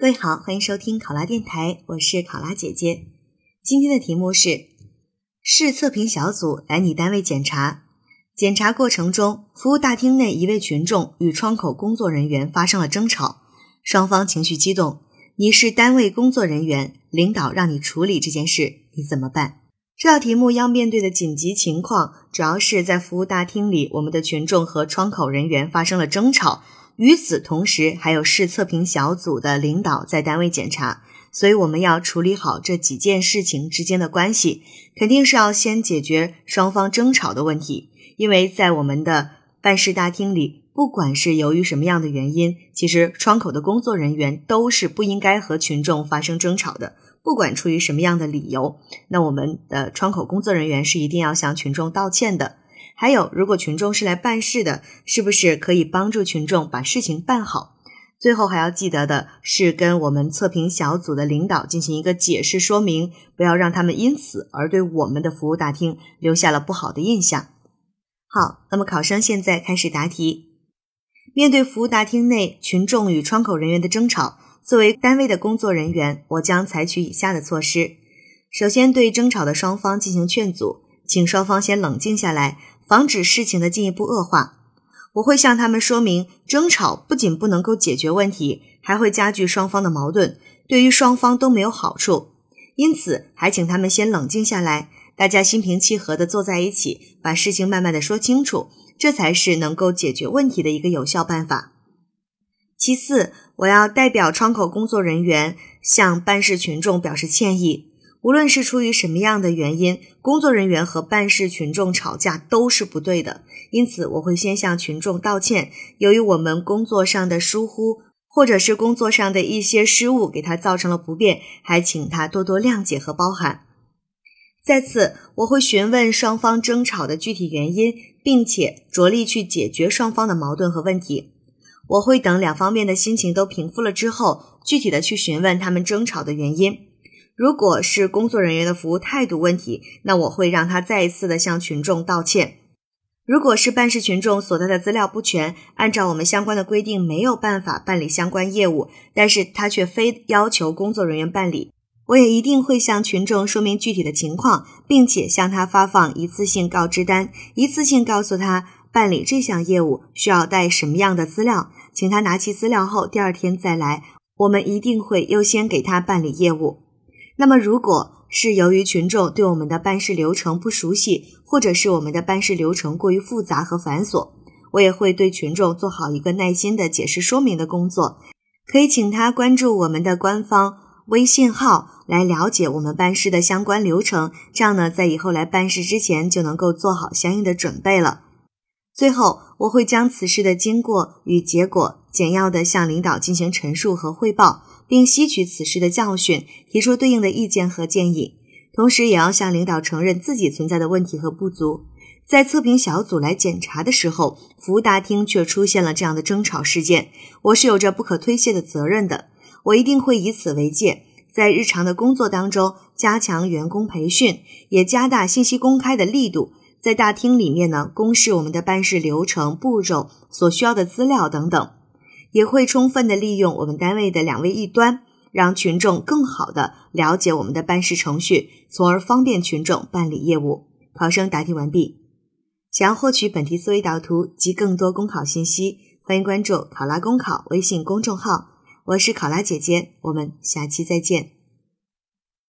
各位好，欢迎收听考拉电台，我是考拉姐姐。今天的题目是：市测评小组来你单位检查，检查过程中，服务大厅内一位群众与窗口工作人员发生了争吵，双方情绪激动。你是单位工作人员，领导让你处理这件事，你怎么办？这道题目要面对的紧急情况，主要是在服务大厅里，我们的群众和窗口人员发生了争吵。与此同时，还有市测评小组的领导在单位检查，所以我们要处理好这几件事情之间的关系，肯定是要先解决双方争吵的问题。因为在我们的办事大厅里，不管是由于什么样的原因，其实窗口的工作人员都是不应该和群众发生争吵的。不管出于什么样的理由，那我们的窗口工作人员是一定要向群众道歉的。还有，如果群众是来办事的，是不是可以帮助群众把事情办好？最后还要记得的是，跟我们测评小组的领导进行一个解释说明，不要让他们因此而对我们的服务大厅留下了不好的印象。好，那么考生现在开始答题。面对服务大厅内群众与窗口人员的争吵，作为单位的工作人员，我将采取以下的措施：首先，对争吵的双方进行劝阻，请双方先冷静下来。防止事情的进一步恶化，我会向他们说明，争吵不仅不能够解决问题，还会加剧双方的矛盾，对于双方都没有好处。因此，还请他们先冷静下来，大家心平气和地坐在一起，把事情慢慢地说清楚，这才是能够解决问题的一个有效办法。其次，我要代表窗口工作人员向办事群众表示歉意。无论是出于什么样的原因，工作人员和办事群众吵架都是不对的。因此，我会先向群众道歉。由于我们工作上的疏忽，或者是工作上的一些失误，给他造成了不便，还请他多多谅解和包涵。再次，我会询问双方争吵的具体原因，并且着力去解决双方的矛盾和问题。我会等两方面的心情都平复了之后，具体的去询问他们争吵的原因。如果是工作人员的服务态度问题，那我会让他再一次的向群众道歉。如果是办事群众所带的资料不全，按照我们相关的规定没有办法办理相关业务，但是他却非要求工作人员办理，我也一定会向群众说明具体的情况，并且向他发放一次性告知单，一次性告诉他办理这项业务需要带什么样的资料，请他拿齐资料后第二天再来，我们一定会优先给他办理业务。那么，如果是由于群众对我们的办事流程不熟悉，或者是我们的办事流程过于复杂和繁琐，我也会对群众做好一个耐心的解释说明的工作。可以请他关注我们的官方微信号来了解我们办事的相关流程，这样呢，在以后来办事之前就能够做好相应的准备了。最后，我会将此事的经过与结果简要的向领导进行陈述和汇报。并吸取此事的教训，提出对应的意见和建议，同时也要向领导承认自己存在的问题和不足。在测评小组来检查的时候，服务大厅却出现了这样的争吵事件，我是有着不可推卸的责任的。我一定会以此为戒，在日常的工作当中加强员工培训，也加大信息公开的力度。在大厅里面呢，公示我们的办事流程、步骤、所需要的资料等等。也会充分的利用我们单位的两位一端，让群众更好的了解我们的办事程序，从而方便群众办理业务。考生答题完毕。想要获取本题思维导图及更多公考信息，欢迎关注“考拉公考”微信公众号。我是考拉姐姐，我们下期再见。